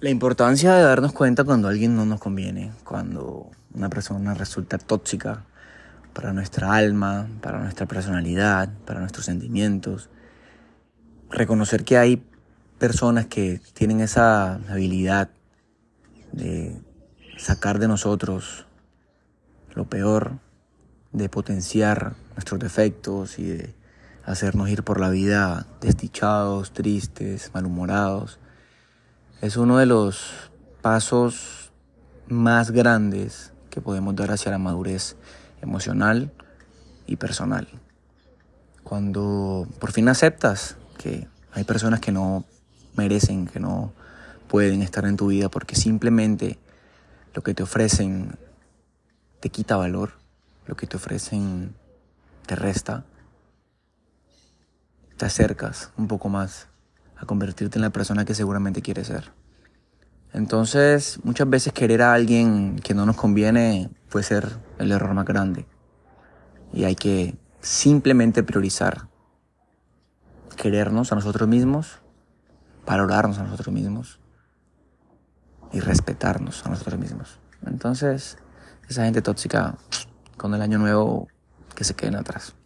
La importancia de darnos cuenta cuando alguien no nos conviene, cuando una persona resulta tóxica para nuestra alma, para nuestra personalidad, para nuestros sentimientos. Reconocer que hay personas que tienen esa habilidad de sacar de nosotros lo peor, de potenciar nuestros defectos y de hacernos ir por la vida desdichados, tristes, malhumorados es uno de los pasos más grandes que podemos dar hacia la madurez emocional y personal. Cuando por fin aceptas que hay personas que no merecen, que no pueden estar en tu vida porque simplemente lo que te ofrecen te quita valor, lo que te ofrecen te resta, te acercas un poco más a convertirte en la persona que seguramente quieres ser. Entonces, muchas veces querer a alguien que no nos conviene puede ser el error más grande. Y hay que simplemente priorizar querernos a nosotros mismos, valorarnos a nosotros mismos y respetarnos a nosotros mismos. Entonces, esa gente tóxica con el año nuevo que se queden atrás.